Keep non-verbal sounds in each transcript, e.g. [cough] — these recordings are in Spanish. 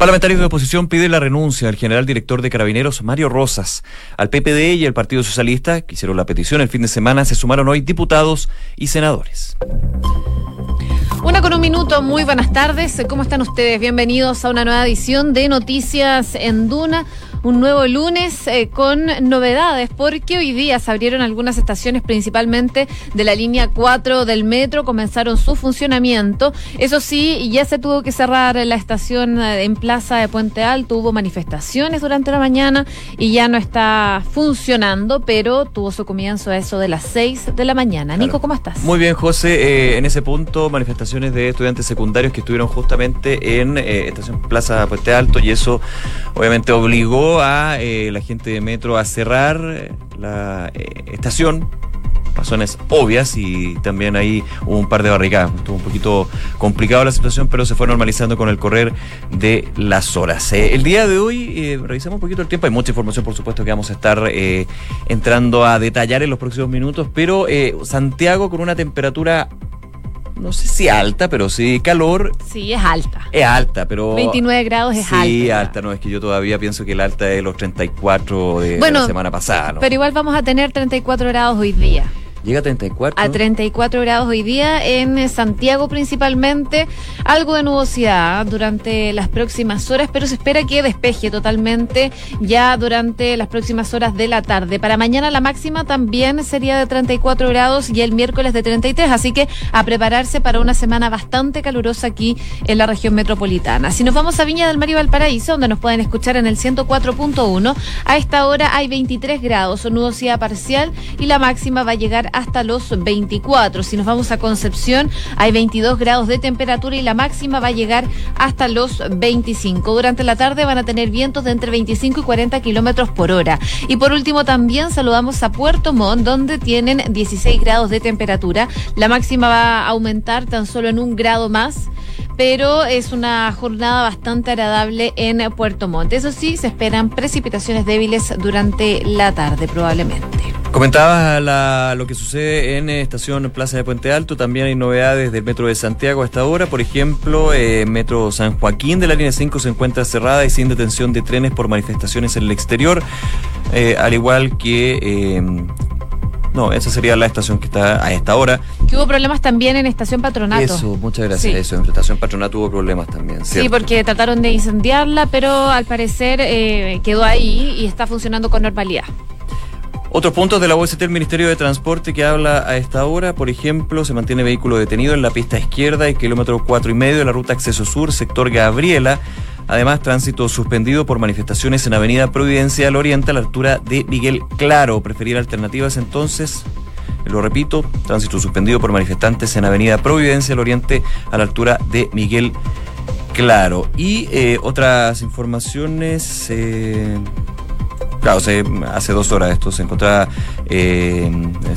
Parlamentarios de oposición piden la renuncia al general director de Carabineros, Mario Rosas. Al PPD y al Partido Socialista, que hicieron la petición el fin de semana, se sumaron hoy diputados y senadores. Una con un minuto, muy buenas tardes. ¿Cómo están ustedes? Bienvenidos a una nueva edición de Noticias en Duna un nuevo lunes eh, con novedades, porque hoy día se abrieron algunas estaciones, principalmente de la línea 4 del metro, comenzaron su funcionamiento. Eso sí, ya se tuvo que cerrar la estación eh, en Plaza de Puente Alto, hubo manifestaciones durante la mañana y ya no está funcionando, pero tuvo su comienzo a eso de las 6 de la mañana. Nico, ¿cómo estás? Muy bien, José. Eh, en ese punto, manifestaciones de estudiantes secundarios que estuvieron justamente en estación Plaza de Puente Alto y eso obviamente obligó a eh, la gente de Metro a cerrar eh, la eh, estación razones obvias y también ahí hubo un par de barricadas. Estuvo un poquito complicado la situación, pero se fue normalizando con el correr de las horas. el día de hoy, revisamos un poquito el tiempo, hay mucha información por supuesto que vamos a estar entrando a detallar en los próximos minutos, pero Santiago con una temperatura no sé si alta, pero sí calor. Sí, es alta. Es alta, pero... 29 grados es alta. Sí, alta, no, es que yo todavía pienso que el alta es los 34 de la semana pasada. Pero igual vamos a tener 34 grados hoy día. Llega a 34. A 34 grados hoy día en Santiago principalmente. Algo de nubosidad durante las próximas horas, pero se espera que despeje totalmente ya durante las próximas horas de la tarde. Para mañana la máxima también sería de 34 grados y el miércoles de 33, así que a prepararse para una semana bastante calurosa aquí en la región metropolitana. Si nos vamos a Viña del Mar y Valparaíso, donde nos pueden escuchar en el 104.1, a esta hora hay 23 grados, nubosidad parcial y la máxima va a llegar hasta los 24. Si nos vamos a Concepción, hay 22 grados de temperatura y la máxima va a llegar hasta los 25. Durante la tarde van a tener vientos de entre 25 y 40 kilómetros por hora. Y por último, también saludamos a Puerto Montt, donde tienen 16 grados de temperatura. La máxima va a aumentar tan solo en un grado más pero es una jornada bastante agradable en Puerto Montt. Eso sí, se esperan precipitaciones débiles durante la tarde probablemente. Comentabas lo que sucede en Estación Plaza de Puente Alto, también hay novedades del Metro de Santiago a esta hora, por ejemplo, eh, Metro San Joaquín de la línea 5 se encuentra cerrada y sin detención de trenes por manifestaciones en el exterior, eh, al igual que... Eh, no, esa sería la estación que está a esta hora. Que hubo problemas también en Estación Patronato. Eso, muchas gracias. Eso, en Estación Patronato hubo problemas también. Sí, porque trataron de incendiarla, pero al parecer quedó ahí y está funcionando con normalidad. Otros puntos de la OST del Ministerio de Transporte que habla a esta hora, por ejemplo, se mantiene vehículo detenido en la pista izquierda y kilómetro cuatro y medio de la ruta Acceso Sur, sector Gabriela. Además, tránsito suspendido por manifestaciones en Avenida Providencia al Oriente a la altura de Miguel Claro. Preferir alternativas entonces. Lo repito, tránsito suspendido por manifestantes en Avenida Providencia al Oriente a la altura de Miguel Claro. Y eh, otras informaciones. Eh, Claro, hace dos horas esto se encontraba, eh,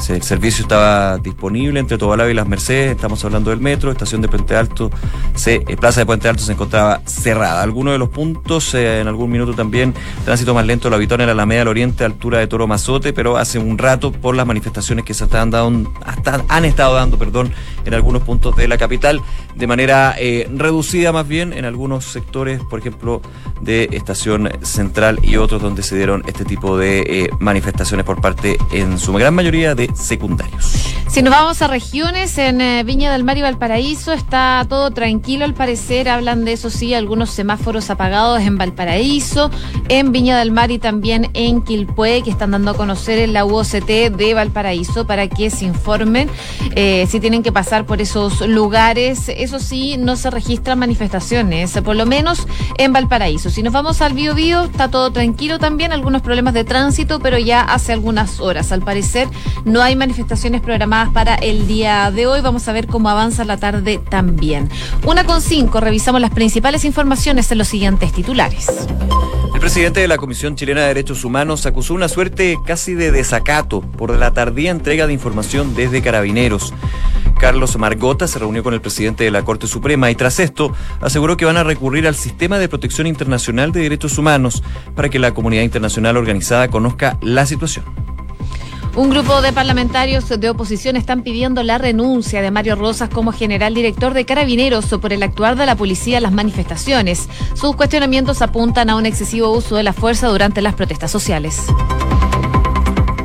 el servicio estaba disponible entre Tobalaba y Las Mercedes, estamos hablando del metro, estación de Puente Alto, se, eh, Plaza de Puente Alto se encontraba cerrada. Algunos de los puntos, eh, en algún minuto también, tránsito más lento, lo habitual en la Alameda del Oriente, altura de Toro Mazote, pero hace un rato por las manifestaciones que se están dando, han estado dando, perdón, en algunos puntos de la capital, de manera reducida más bien, en algunos sectores, por ejemplo, de Estación Central y otros donde se dieron este tipo de eh, manifestaciones por parte, en su gran mayoría, de secundarios. Si nos vamos a regiones, en eh, Viña del Mar y Valparaíso está todo tranquilo al parecer, hablan de eso sí, algunos semáforos apagados en Valparaíso, en Viña del Mar y también en Quilpué, que están dando a conocer en la UOCT de Valparaíso para que se informen eh, si tienen que pasar por esos lugares. Eso sí, no se registran manifestaciones, por lo menos en Valparaíso. Si nos vamos al Bio Bio, está todo tranquilo también, algunos problemas de tránsito, pero ya hace algunas horas. Al parecer no hay manifestaciones programadas para el día de hoy. Vamos a ver cómo avanza la tarde también. Una con cinco, revisamos las principales informaciones en los siguientes titulares. El presidente de la Comisión Chilena de Derechos Humanos acusó una suerte casi de desacato por la tardía entrega de información desde carabineros. Carlos Margota se reunió con el presidente de la Corte Suprema y tras esto aseguró que van a recurrir al sistema de protección internacional de derechos humanos para que la comunidad internacional organizada conozca la situación. Un grupo de parlamentarios de oposición están pidiendo la renuncia de Mario Rosas como general director de Carabineros por el actuar de la policía en las manifestaciones. Sus cuestionamientos apuntan a un excesivo uso de la fuerza durante las protestas sociales.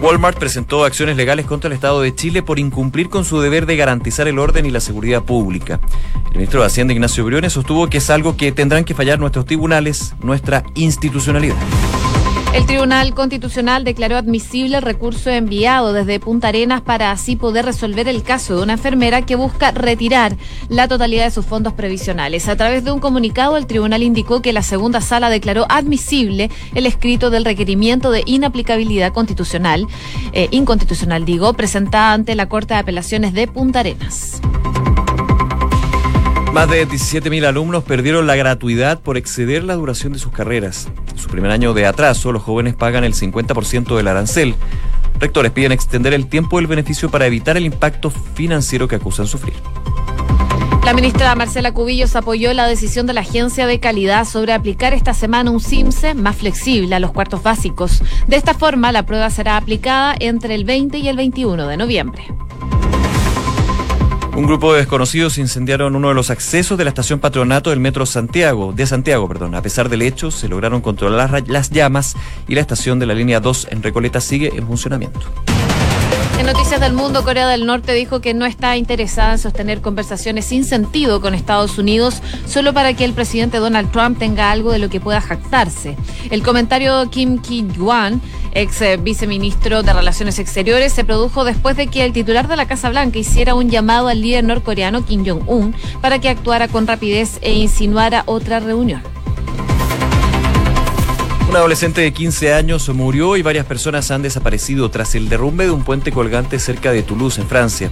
Walmart presentó acciones legales contra el Estado de Chile por incumplir con su deber de garantizar el orden y la seguridad pública. El ministro de Hacienda, Ignacio Briones, sostuvo que es algo que tendrán que fallar nuestros tribunales, nuestra institucionalidad. El Tribunal Constitucional declaró admisible el recurso enviado desde Punta Arenas para así poder resolver el caso de una enfermera que busca retirar la totalidad de sus fondos previsionales. A través de un comunicado, el tribunal indicó que la segunda sala declaró admisible el escrito del requerimiento de inaplicabilidad constitucional, eh, inconstitucional digo, presentada ante la Corte de Apelaciones de Punta Arenas. Más de 17.000 alumnos perdieron la gratuidad por exceder la duración de sus carreras. En su primer año de atraso, los jóvenes pagan el 50% del arancel. Rectores piden extender el tiempo del beneficio para evitar el impacto financiero que acusan sufrir. La ministra Marcela Cubillos apoyó la decisión de la Agencia de Calidad sobre aplicar esta semana un CIMSE más flexible a los cuartos básicos. De esta forma, la prueba será aplicada entre el 20 y el 21 de noviembre. Un grupo de desconocidos incendiaron uno de los accesos de la estación Patronato del Metro Santiago, de Santiago, perdón. A pesar del hecho, se lograron controlar las llamas y la estación de la línea 2 en Recoleta sigue en funcionamiento. En Noticias del Mundo, Corea del Norte dijo que no está interesada en sostener conversaciones sin sentido con Estados Unidos solo para que el presidente Donald Trump tenga algo de lo que pueda jactarse. El comentario Kim Ki-wan, ex eh, viceministro de Relaciones Exteriores, se produjo después de que el titular de la Casa Blanca hiciera un llamado al líder norcoreano Kim Jong-un para que actuara con rapidez e insinuara otra reunión. Un adolescente de 15 años murió y varias personas han desaparecido tras el derrumbe de un puente colgante cerca de Toulouse, en Francia.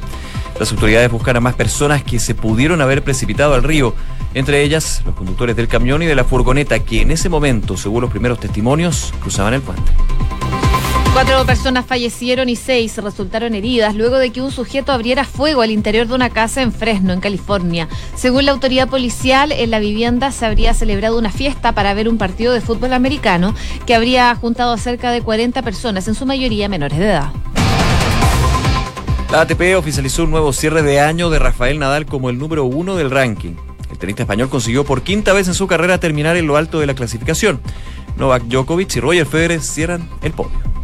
Las autoridades buscan a más personas que se pudieron haber precipitado al río, entre ellas los conductores del camión y de la furgoneta que en ese momento, según los primeros testimonios, cruzaban el puente. Cuatro personas fallecieron y seis resultaron heridas luego de que un sujeto abriera fuego al interior de una casa en Fresno, en California. Según la autoridad policial, en la vivienda se habría celebrado una fiesta para ver un partido de fútbol americano que habría juntado a cerca de 40 personas, en su mayoría menores de edad. La ATP oficializó un nuevo cierre de año de Rafael Nadal como el número uno del ranking. El tenista español consiguió por quinta vez en su carrera terminar en lo alto de la clasificación. Novak Djokovic y Roger Federer cierran el podio.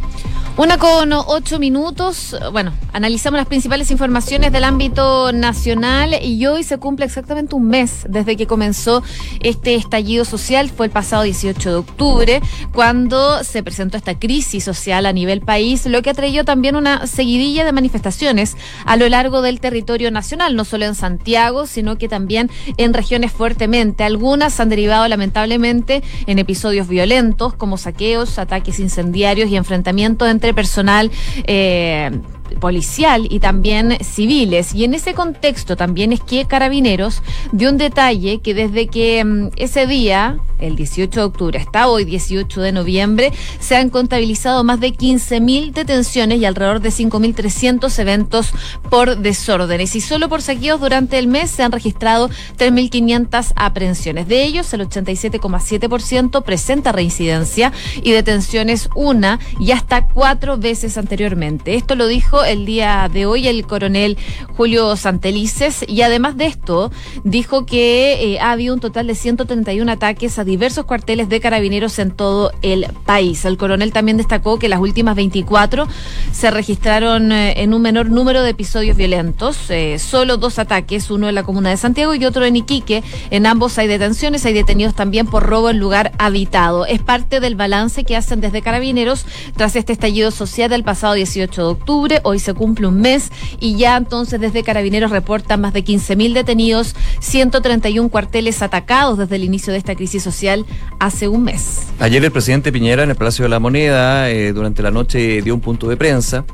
Una con ocho minutos. Bueno, analizamos las principales informaciones del ámbito nacional y hoy se cumple exactamente un mes desde que comenzó este estallido social. Fue el pasado 18 de octubre cuando se presentó esta crisis social a nivel país, lo que atrayó también una seguidilla de manifestaciones a lo largo del territorio nacional, no solo en Santiago, sino que también en regiones fuertemente. Algunas han derivado lamentablemente en episodios violentos como saqueos, ataques incendiarios y enfrentamientos entre personal eh, policial y también civiles. Y en ese contexto también es que Carabineros dio un detalle que desde que mm, ese día, el 18 de octubre hasta hoy, 18 de noviembre, se han contabilizado más de 15.000 detenciones y alrededor de 5.300 eventos por desórdenes. Y solo por saqueos durante el mes se han registrado 3.500 aprehensiones. De ellos, el 87,7% presenta reincidencia y detenciones una y hasta cuatro veces anteriormente. Esto lo dijo el día de hoy el coronel Julio Santelices y además de esto dijo que eh, ha habido un total de 131 ataques a diversos cuarteles de carabineros en todo el país. El coronel también destacó que las últimas 24 se registraron eh, en un menor número de episodios violentos, eh, solo dos ataques, uno en la comuna de Santiago y otro en Iquique. En ambos hay detenciones, hay detenidos también por robo en lugar habitado. Es parte del balance que hacen desde carabineros tras este estallido social del pasado 18 de octubre hoy se cumple un mes y ya entonces desde Carabineros reportan más de 15.000 detenidos, 131 cuarteles atacados desde el inicio de esta crisis social hace un mes. Ayer el presidente Piñera en el Palacio de la Moneda eh, durante la noche dio un punto de prensa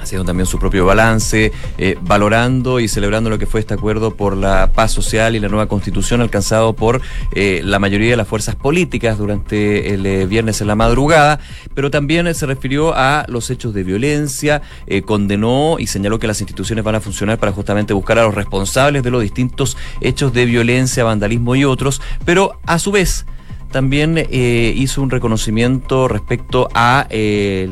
haciendo también su propio balance, eh, valorando y celebrando lo que fue este acuerdo por la paz social y la nueva constitución alcanzado por eh, la mayoría de las fuerzas políticas durante el eh, viernes en la madrugada, pero también se refirió a los hechos de violencia, condenó y señaló que las instituciones van a funcionar para justamente buscar a los responsables de los distintos hechos de violencia, vandalismo y otros, pero a su vez también eh, hizo un reconocimiento respecto a eh,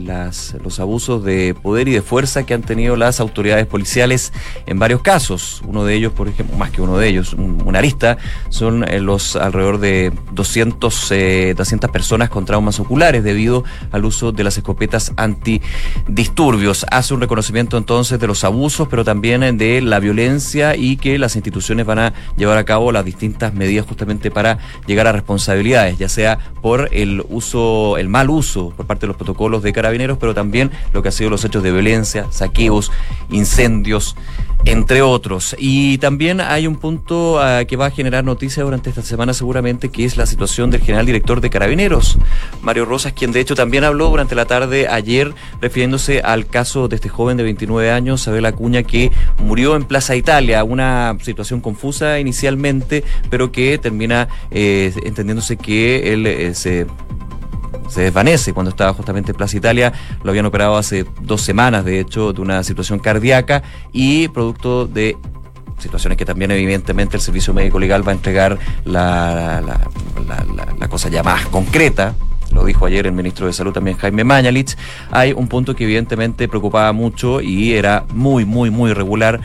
los abusos de poder y de fuerza que han tenido las autoridades policiales en varios casos. Uno de ellos, por ejemplo, más que uno de ellos, un, una arista, son eh, los alrededor de 200, 200 personas con traumas oculares debido al uso de las escopetas antidisturbios. Hace un reconocimiento entonces de los abusos, pero también de la violencia y que las instituciones van a llevar a cabo las distintas medidas justamente para llegar a responsabilidades, ya sea por el uso, el mal uso por parte de los protocolos de carabineros, pero también lo que ha sido los hechos de violencia, saqueos, incendios, entre otros. Y también hay un punto uh, que va a generar noticia durante esta semana seguramente, que es la situación del general director de Carabineros, Mario Rosas, quien de hecho también habló durante la tarde ayer refiriéndose al caso de este joven de 29 años, Abel Acuña, que murió en Plaza Italia, una situación confusa inicialmente, pero que termina eh, entendiéndose que él eh, se se desvanece cuando estaba justamente en Plaza Italia. Lo habían operado hace dos semanas, de hecho, de una situación cardíaca y producto de situaciones que también evidentemente el Servicio Médico Legal va a entregar la, la, cosa ya más concreta, lo dijo ayer el ministro de Salud también Jaime Mañalich, hay un punto que evidentemente preocupaba mucho y era muy, muy, muy regular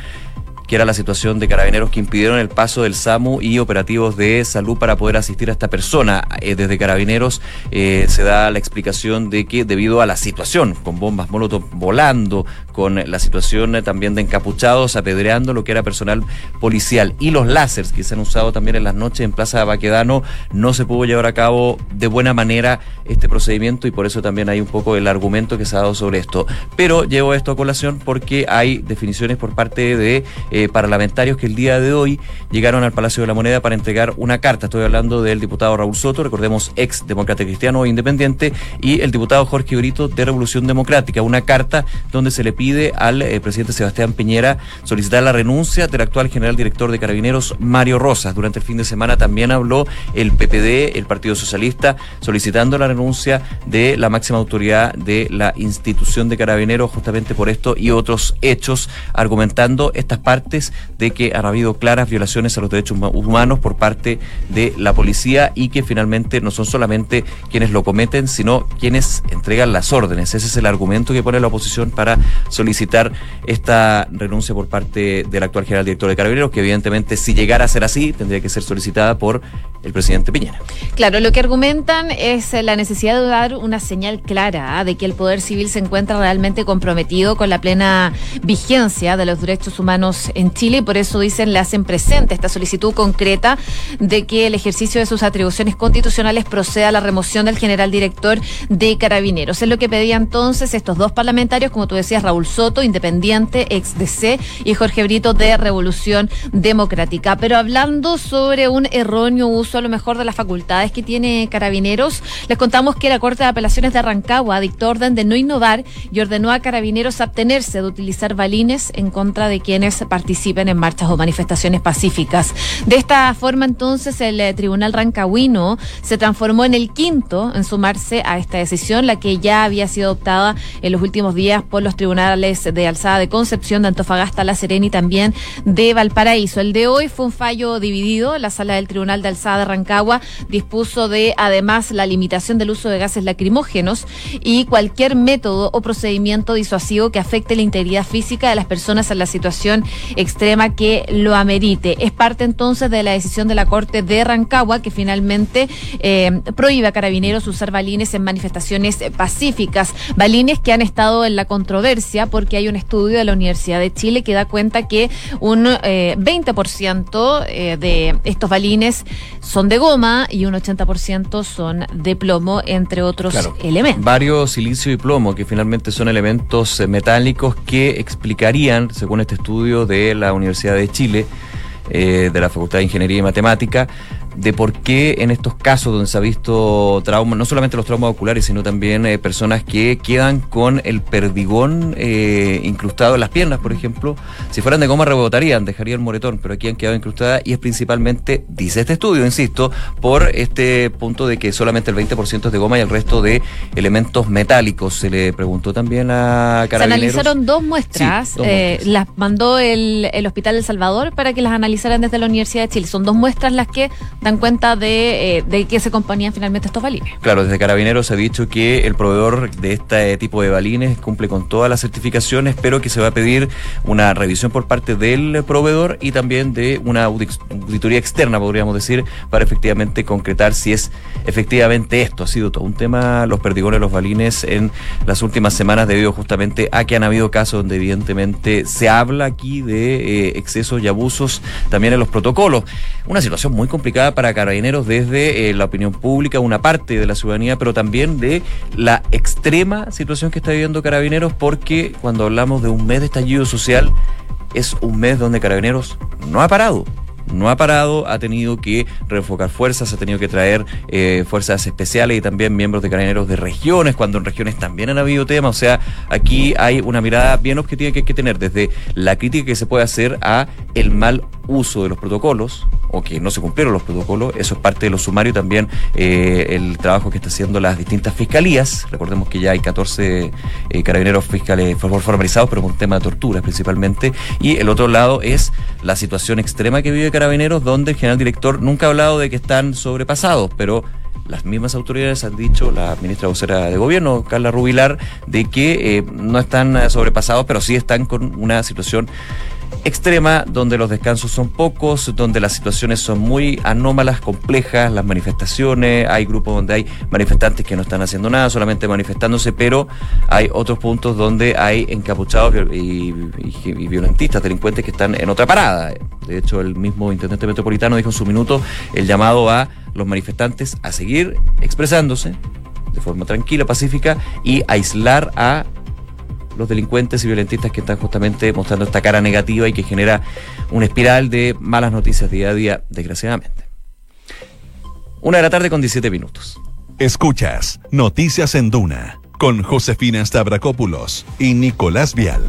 que era la situación de carabineros que impidieron el paso del SAMU y operativos de salud para poder asistir a esta persona. Eh, desde carabineros eh, se da la explicación de que debido a la situación, con bombas molotov volando, con la situación también de encapuchados apedreando lo que era personal policial y los láseres que se han usado también en las noches en Plaza de Baquedano, no se pudo llevar a cabo de buena manera este procedimiento y por eso también hay un poco el argumento que se ha dado sobre esto. Pero llevo esto a colación porque hay definiciones por parte de eh, parlamentarios que el día de hoy llegaron al Palacio de la Moneda para entregar una carta. Estoy hablando del diputado Raúl Soto, recordemos ex demócrata cristiano e independiente, y el diputado Jorge Brito de Revolución Democrática. Una carta donde se le pide al eh, presidente Sebastián Piñera solicitar la renuncia del actual general director de Carabineros, Mario Rosas. Durante el fin de semana también habló el PPD, el Partido Socialista, solicitando la renuncia de la máxima autoridad de la institución de Carabineros justamente por esto y otros hechos, argumentando estas partes de que han habido claras violaciones a los derechos humanos por parte de la policía y que finalmente no son solamente quienes lo cometen, sino quienes entregan las órdenes. Ese es el argumento que pone la oposición para solicitar esta renuncia por parte del actual general director de Carabineros, que evidentemente si llegara a ser así, tendría que ser solicitada por el presidente Piñera. Claro, lo que argumentan es la necesidad de dar una señal clara ¿ah? de que el Poder Civil se encuentra realmente comprometido con la plena vigencia de los derechos humanos en Chile y por eso dicen le hacen presente esta solicitud concreta de que el ejercicio de sus atribuciones constitucionales proceda a la remoción del general director de Carabineros. Es lo que pedía entonces estos dos parlamentarios, como tú decías, Raúl Soto, independiente, ex DC, y Jorge Brito de Revolución Democrática. Pero hablando sobre un erróneo uso a lo mejor de las facultades que tiene Carabineros, les contamos que la Corte de Apelaciones de Arrancagua dictó orden de no innovar y ordenó a Carabineros abstenerse de utilizar balines en contra de quienes participen en marchas o manifestaciones pacíficas. De esta forma, entonces, el eh, Tribunal Rancagüino se transformó en el quinto en sumarse a esta decisión, la que ya había sido adoptada en los últimos días por los tribunales de Alzada de Concepción, de Antofagasta, La Serena y también de Valparaíso. El de hoy fue un fallo dividido. La sala del Tribunal de Alzada de Rancagua dispuso de, además, la limitación del uso de gases lacrimógenos y cualquier método o procedimiento disuasivo que afecte la integridad física de las personas en la situación extrema que lo amerite. Es parte entonces de la decisión de la Corte de Rancagua que finalmente eh, prohíbe a carabineros usar balines en manifestaciones pacíficas. Balines que han estado en la controversia porque hay un estudio de la Universidad de Chile que da cuenta que un eh, 20% eh, de estos balines son de goma y un 80% son de plomo, entre otros Claro. elementos. Varios silicio y plomo, que finalmente son elementos eh, metálicos que explicarían, según este estudio de la Universidad de Chile, eh, de la Facultad de Ingeniería y Matemática, de por qué en estos casos donde se ha visto trauma, no solamente los traumas oculares, sino también eh, personas que quedan con el perdigón eh, incrustado en las piernas, por ejemplo, si fueran de goma rebotarían, dejarían moretón, pero aquí han quedado incrustadas y es principalmente, dice este estudio, insisto, por este punto de que solamente el 20% es de goma y el resto de elementos metálicos. Se le preguntó también a Se Carabineros. analizaron dos muestras, Sí, dos eh, muestras. las mandó el, el Hospital del Salvador para que las analizaran desde la Universidad de Chile. Son dos muestras las que dan cuenta de, eh, qué se componían finalmente estos balines. Claro, desde Carabineros se ha dicho que el proveedor de este tipo de balines cumple con todas las certificaciones, pero que se va a pedir una revisión por parte del proveedor y también de una auditoría externa, podríamos decir, para efectivamente concretar si es efectivamente esto. Ha sido todo un tema, los perdigones, los balines en las últimas semanas debido justamente a que han habido casos donde evidentemente se habla aquí de eh, excesos y abusos también en los protocolos. Una situación muy complicada para carabineros desde eh, la opinión pública, una parte de la ciudadanía, pero también de la extrema situación que está viviendo carabineros, porque cuando hablamos de un mes de estallido social, es un mes donde carabineros no ha parado no ha parado, ha tenido que reenfocar fuerzas, ha tenido que traer eh, fuerzas especiales y también miembros de carabineros de regiones, cuando en regiones también han habido temas. O sea, aquí hay una mirada bien objetiva que hay que tener desde la crítica que se puede hacer a el mal uso de los protocolos o que no se cumplieron los protocolos, eso es parte de lo sumario también eh, el trabajo que está haciendo las distintas fiscalías. Recordemos que ya hay 14 eh, carabineros fiscales formalizados, pero un tema de tortura principalmente. Y el otro lado es la situación extrema que vive Carabineros, donde el general director nunca ha hablado de que están sobrepasados, pero las mismas autoridades han dicho, la ministra vocera de gobierno, Carla Rubilar, de que eh, no están sobrepasados, pero sí están con una situación extrema, donde los descansos son pocos, donde las situaciones son muy anómalas, complejas, las manifestaciones, hay grupos donde hay manifestantes que no están haciendo nada, solamente manifestándose, pero hay otros puntos donde hay encapuchados y, violentistas, delincuentes que están en otra parada. De hecho, el mismo intendente metropolitano dijo en su minuto el llamado a los manifestantes a seguir expresándose de forma tranquila, pacífica y aislar a los delincuentes y violentistas que están justamente mostrando esta cara negativa y que genera una espiral de malas noticias día a día, desgraciadamente. Una de la tarde con 17 minutos. Escuchas Noticias en Duna con Josefina Stavrakopoulos y Nicolás Vial.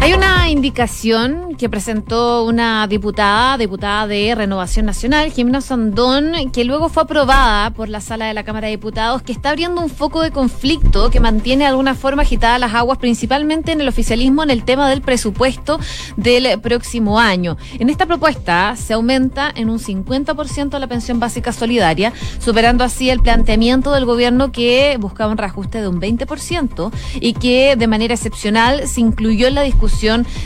Hay una indicación que presentó una diputada, diputada de Renovación Nacional, Jimena Sandón, que luego fue aprobada por la sala de la Cámara de Diputados, que está abriendo un foco de conflicto que mantiene de alguna forma agitadas las aguas, principalmente en el oficialismo, en el tema del presupuesto del próximo año. En esta propuesta se aumenta en un 50% la pensión básica solidaria, superando así el planteamiento del gobierno que buscaba un reajuste de un 20% y que de manera excepcional se incluyó en la discusión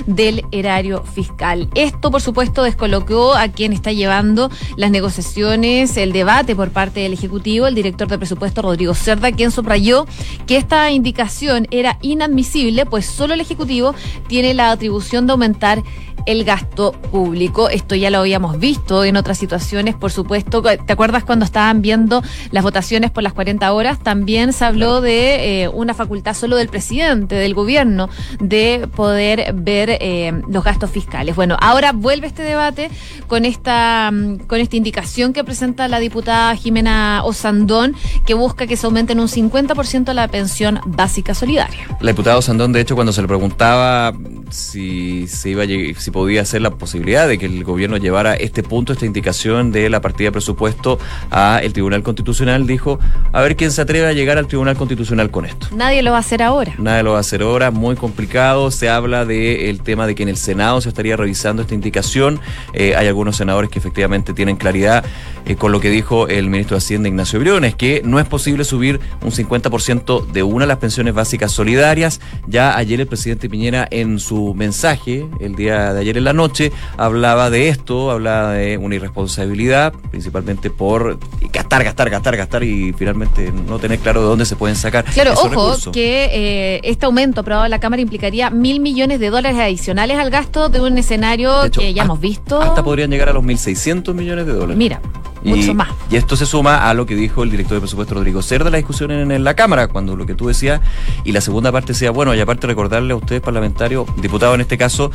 del erario fiscal. Esto, por supuesto, descolocó a quien está llevando las negociaciones, el debate por parte del Ejecutivo, el director de presupuesto Rodrigo Cerda, quien subrayó que esta indicación era inadmisible, pues solo el Ejecutivo tiene la atribución de aumentar el gasto público. Esto ya lo habíamos visto en otras situaciones, por supuesto. ¿Te acuerdas cuando estaban viendo las votaciones por las 40 horas? También se habló de eh, una facultad solo del presidente, del gobierno, de poder ver eh, los gastos fiscales. Bueno, ahora vuelve este debate con esta, mm, con esta indicación que presenta la diputada Jimena Osandón, que busca que se aumente en un 50% la pensión básica solidaria. La diputada Osandón, de hecho, cuando se le preguntaba si se iba a llegar, podía ser la posibilidad de que el gobierno llevara este punto, esta indicación de la partida de presupuesto a el Tribunal Constitucional, dijo, a ver quién se atreve a llegar al Tribunal Constitucional con esto. Nadie lo va a hacer ahora. Nadie lo va a hacer ahora, muy complicado. Se habla del tema de que en el Senado se estaría revisando esta indicación. Eh, hay algunos senadores que efectivamente tienen claridad eh, con lo que dijo el ministro de Hacienda, Ignacio Briones, que no es posible subir un 50% de una de las pensiones básicas solidarias. Ya ayer el presidente Piñera en su mensaje, el día de ayer en la noche, hablaba de esto, hablaba de una irresponsabilidad, principalmente por gastar, gastar, gastar, gastar y finalmente no tener claro de dónde se pueden sacar. Claro, ojo, que eh, este aumento aprobado en la Cámara implicaría mil millones de dólares adicionales al gasto de un escenario que ya hemos visto. Hasta podrían llegar a los 1.600 millones de dólares. Mira. Mucho más. Y esto se suma a lo que dijo el director de presupuesto Rodrigo Cerda en la discusión en, la Cámara, cuando lo que tú decías, y la segunda parte decía, bueno, y aparte recordarle a ustedes, parlamentarios, diputados en este caso,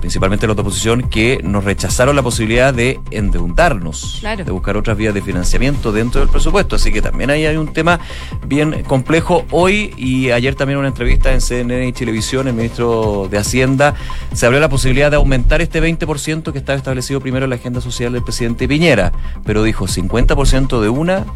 principalmente los de oposición, que nos rechazaron la posibilidad de endeudarnos, de buscar otras vías de financiamiento dentro del presupuesto. Así que también ahí hay un tema bien complejo. Hoy y ayer también una entrevista en CNN y Televisión, el ministro de Hacienda se abrió la posibilidad de aumentar este 20% que estaba establecido primero en la agenda social del presidente Piñera, pero dijo 50% de una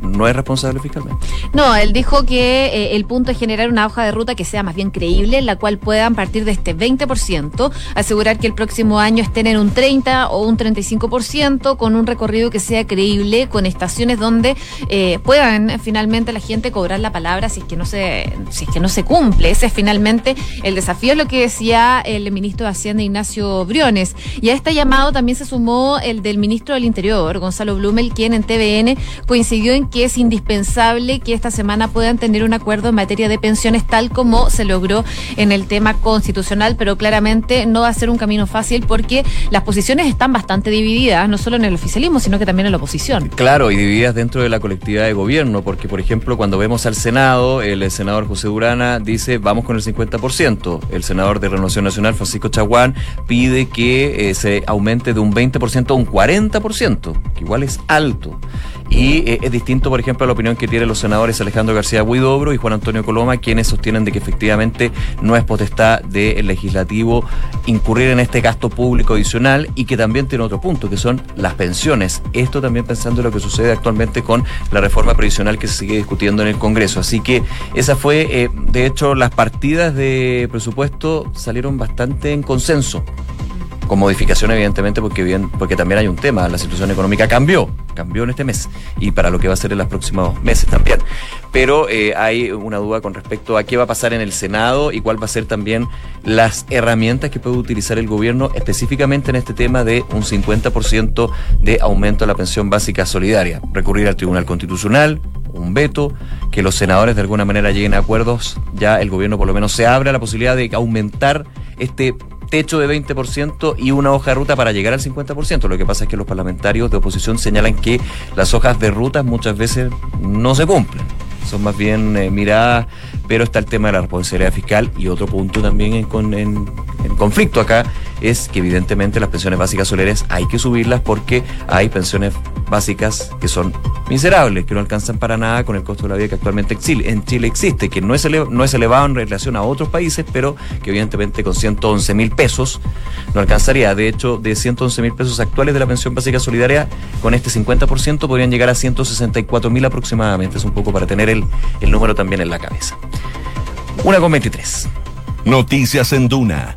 no es responsable fiscalmente. No, él dijo que eh, el punto es generar una hoja de ruta que sea más bien creíble, en la cual puedan partir de este 20%, asegurar que el próximo año estén en un 30 o un 35%, con un recorrido que sea creíble, con estaciones donde eh, puedan finalmente la gente cobrar la palabra si es que no se, si es que no se cumple. Ese es finalmente el desafío, es lo que decía el ministro de Hacienda Ignacio Briones. Y a este llamado también se sumó el del ministro del Interior, Gonzalo Blumel, quien en TVN coincidió en que es indispensable que esta semana puedan tener un acuerdo en materia de pensiones tal como se logró en el tema constitucional, pero claramente no va a ser un camino fácil porque las posiciones están bastante divididas, no solo en el oficialismo, sino que también en la oposición. Claro, y divididas dentro de la colectividad de gobierno, porque por ejemplo cuando vemos al Senado, el senador José Durana dice vamos con el 50%, el senador de Renovación Nacional, Francisco Chaguán, pide que eh, se aumente de un 20% a un 40%, que igual es alto. Y eh, es distinto, por ejemplo, a la opinión que tienen los senadores Alejandro García Huidobro y Juan Antonio Coloma, quienes sostienen de que efectivamente no es potestad del legislativo incurrir en este gasto público adicional y que también tiene otro punto, que son las pensiones. Esto también pensando en lo que sucede actualmente con la reforma previsional que se sigue discutiendo en el Congreso. Así que esa fue, eh, de hecho, las partidas de presupuesto salieron bastante en consenso con modificación evidentemente porque bien porque también hay un tema la situación económica cambió cambió en este mes y para lo que va a ser en los próximos meses también. Pero eh, hay una duda con respecto a qué va a pasar en el Senado y cuál va a ser también las herramientas que puede utilizar el gobierno específicamente en este tema de un 50% de aumento a la pensión básica solidaria. Recurrir al Tribunal Constitucional un veto, que los senadores de alguna manera lleguen a acuerdos, ya el gobierno por lo menos se abre a la posibilidad de aumentar este techo de 20% y una hoja de ruta para llegar al 50%. Lo que pasa es que los parlamentarios de oposición señalan que las hojas de ruta muchas veces no se cumplen. Son más bien eh, miradas, pero está el tema de la responsabilidad fiscal y otro punto también en, en conflicto acá es que evidentemente las pensiones básicas solares hay que subirlas porque hay pensiones básicas que son miserables, que no alcanzan para nada con el costo de la vida que actualmente en Chile existe, que no es, no es elevado en relación a otros países, pero que evidentemente con 111 mil pesos no alcanzaría. De hecho, de 111 mil pesos actuales de la pensión básica solidaria, con este 50% podrían llegar a 164 mil aproximadamente. Es un poco para tener el, el número también en la cabeza. Una con 23. Noticias en Duna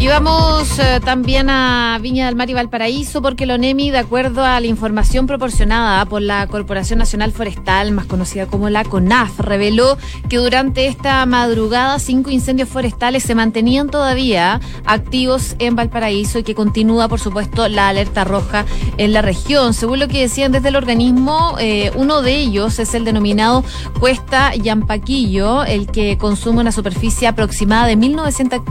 Y vamos eh, también a Viña del Mar y Valparaíso porque el ONEMI, de acuerdo a la información proporcionada por la Corporación Nacional Forestal, más conocida como la CONAF, reveló que durante esta madrugada cinco incendios forestales se mantenían todavía activos en Valparaíso y que continúa, por supuesto, la alerta roja en la región. Según lo que decían desde el organismo, eh, uno de ellos es el denominado Cuesta Yampaquillo, el que consume una superficie aproximada de 1.900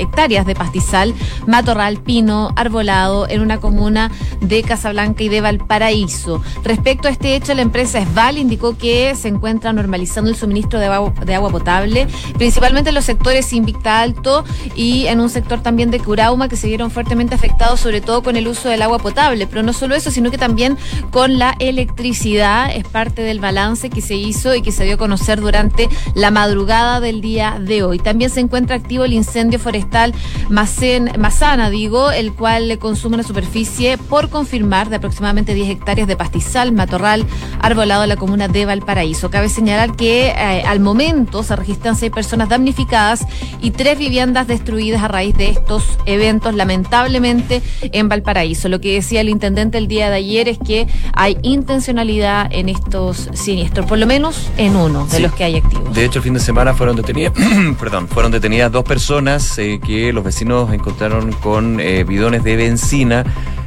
hectáreas de pastizal, matorral, pino, arbolado en una comuna de Casablanca y de Valparaíso. Respecto a este hecho, la empresa Esval indicó que se encuentra normalizando el suministro de agua, de agua potable, principalmente en los sectores Invicta Alto y en un sector también de Curauma que se vieron fuertemente afectados, sobre todo con el uso del agua potable. Pero no solo eso, sino que también con la electricidad. Es parte del balance que se hizo y que se dio a conocer durante la madrugada del día de hoy. También se encuentra activo el incendio forestal Mazana, digo, el cual le consume una superficie por confirmar de aproximadamente 10 hectáreas de pastizal, matorral, arbolado en la comuna de Valparaíso. Cabe señalar que eh, al momento se registran seis personas damnificadas y tres viviendas destruidas a raíz de estos eventos, lamentablemente, en Valparaíso. Lo que decía el intendente el día de ayer es que hay intencionalidad en estos siniestros, por lo menos en uno de los que hay activos. De hecho, el fin de semana fueron detenidas, [clears throat] perdón, fueron detenidas dos personas eh, que los vecinos encontraron con eh, bidones de benzina.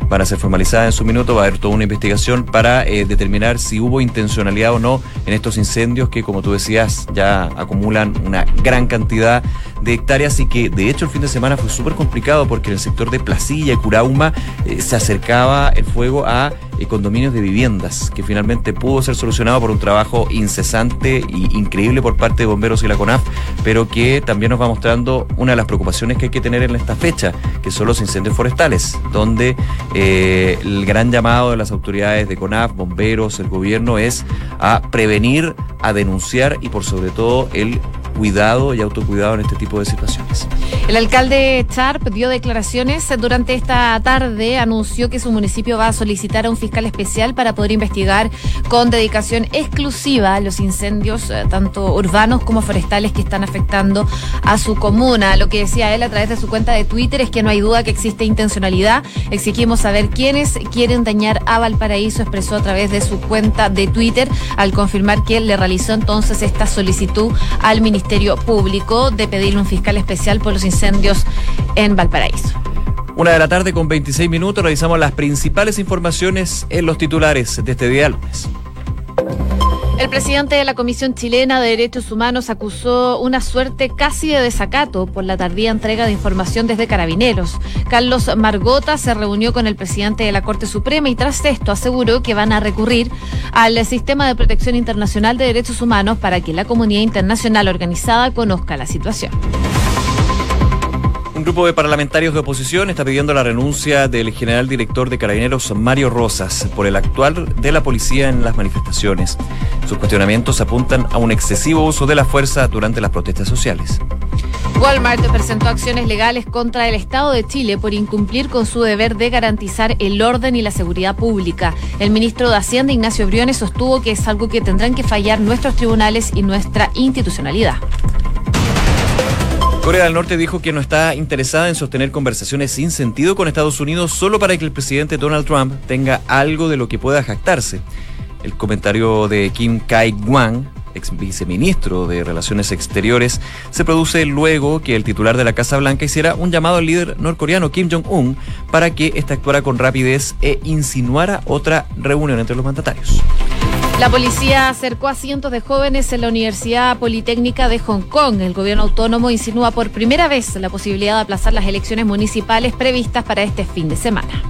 Van a ser formalizadas en su minuto, va a haber toda una investigación para eh, determinar si hubo intencionalidad o no en estos incendios que, como tú decías, ya acumulan una gran cantidad de hectáreas y que, de hecho, el fin de semana fue súper complicado porque en el sector de Placilla y Curauma eh, se acercaba el fuego a condominios de viviendas, que finalmente pudo ser solucionado por un trabajo incesante e increíble por parte de bomberos y la CONAF, pero que también nos va mostrando una de las preocupaciones que hay que tener en esta fecha, que son los incendios forestales, donde eh, el gran llamado de las autoridades de CONAF, bomberos, el gobierno es a prevenir, a denunciar y por sobre todo el cuidado y autocuidado en este tipo de situaciones. El alcalde Charp dio declaraciones durante esta tarde, anunció que su municipio va a solicitar a un fiscal especial para poder investigar con dedicación exclusiva los incendios, eh, tanto urbanos como forestales, que están afectando a su comuna. Lo que decía él a través de su cuenta de Twitter es que no hay duda que existe intencionalidad. Exigimos saber quiénes quieren dañar a Valparaíso, expresó a través de su cuenta de Twitter al confirmar que le realizó entonces esta solicitud al Ministerio Público de pedirle un fiscal especial por los incendios en Valparaíso. Una de la tarde con 26 minutos realizamos las principales informaciones en los titulares de este día lunes. El presidente de la Comisión Chilena de Derechos Humanos acusó una suerte casi de desacato por la tardía entrega de información desde Carabineros. Carlos Margota se reunió con el presidente de la Corte Suprema y tras esto aseguró que van a recurrir al sistema de protección internacional de derechos humanos para que la comunidad internacional organizada conozca la situación. Un grupo de parlamentarios de oposición está pidiendo la renuncia del general director de Carabineros, Mario Rosas, por el actual de la policía en las manifestaciones. Sus cuestionamientos apuntan a un excesivo uso de la fuerza durante las protestas sociales. Walmart presentó acciones legales contra el Estado de Chile por incumplir con su deber de garantizar el orden y la seguridad pública. El ministro de Hacienda, Ignacio Briones, sostuvo que es algo que tendrán que fallar nuestros tribunales y nuestra institucionalidad. Corea del Norte dijo que no está interesada en sostener conversaciones sin sentido con Estados Unidos solo para que el presidente Donald Trump tenga algo de lo que pueda jactarse. El comentario de Kim Kai-gwan, ex viceministro de Relaciones Exteriores, se produce luego que el titular de la Casa Blanca hiciera un llamado al líder norcoreano Kim Jong-un para que éste actuara con rapidez e insinuara otra reunión entre los mandatarios. La policía acercó a cientos de jóvenes en la Universidad Politécnica de Hong Kong. El gobierno autónomo insinúa por primera vez la posibilidad de aplazar las elecciones municipales previstas para este fin de semana.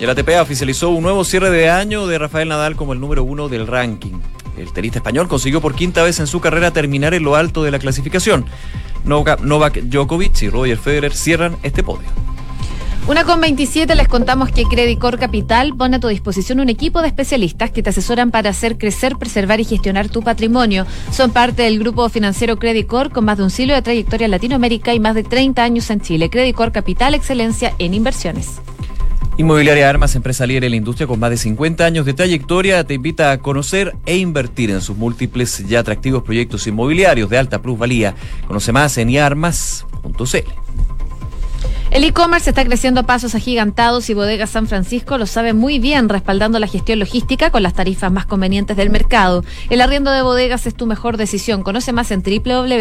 El ATP oficializó un nuevo cierre de año de Rafael Nadal como el número uno del ranking. El tenista español consiguió por quinta vez en su carrera terminar en lo alto de la clasificación. Novak Djokovic y Roger Federer cierran este podio. Una con 27 les contamos que Credicor Capital pone a tu disposición un equipo de especialistas que te asesoran para hacer crecer, preservar y gestionar tu patrimonio. Son parte del grupo financiero Credicor con más de un siglo de trayectoria en Latinoamérica y más de 30 años en Chile. Credicor Capital, excelencia en inversiones. Inmobiliaria Armas, empresa líder en la industria con más de 50 años de trayectoria, te invita a conocer e invertir en sus múltiples y atractivos proyectos inmobiliarios de alta plusvalía. Conoce más en iarmas.cl. El e-commerce está creciendo a pasos agigantados y Bodega San Francisco lo sabe muy bien, respaldando la gestión logística con las tarifas más convenientes del mercado. El arriendo de bodegas es tu mejor decisión. Conoce más en www.bsf.cl.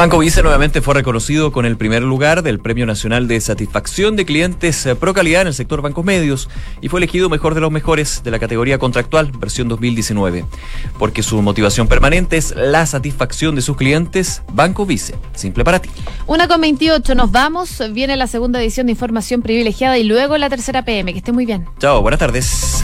Banco Vice nuevamente fue reconocido con el primer lugar del Premio Nacional de Satisfacción de Clientes eh, Pro Calidad en el sector bancos medios y fue elegido mejor de los mejores de la categoría contractual versión 2019. Porque su motivación permanente es la satisfacción de sus clientes, Banco Vice, simple para ti. Una con 28, nos vamos, viene la segunda edición de Información Privilegiada y luego la tercera PM. Que esté muy bien. Chao, buenas tardes.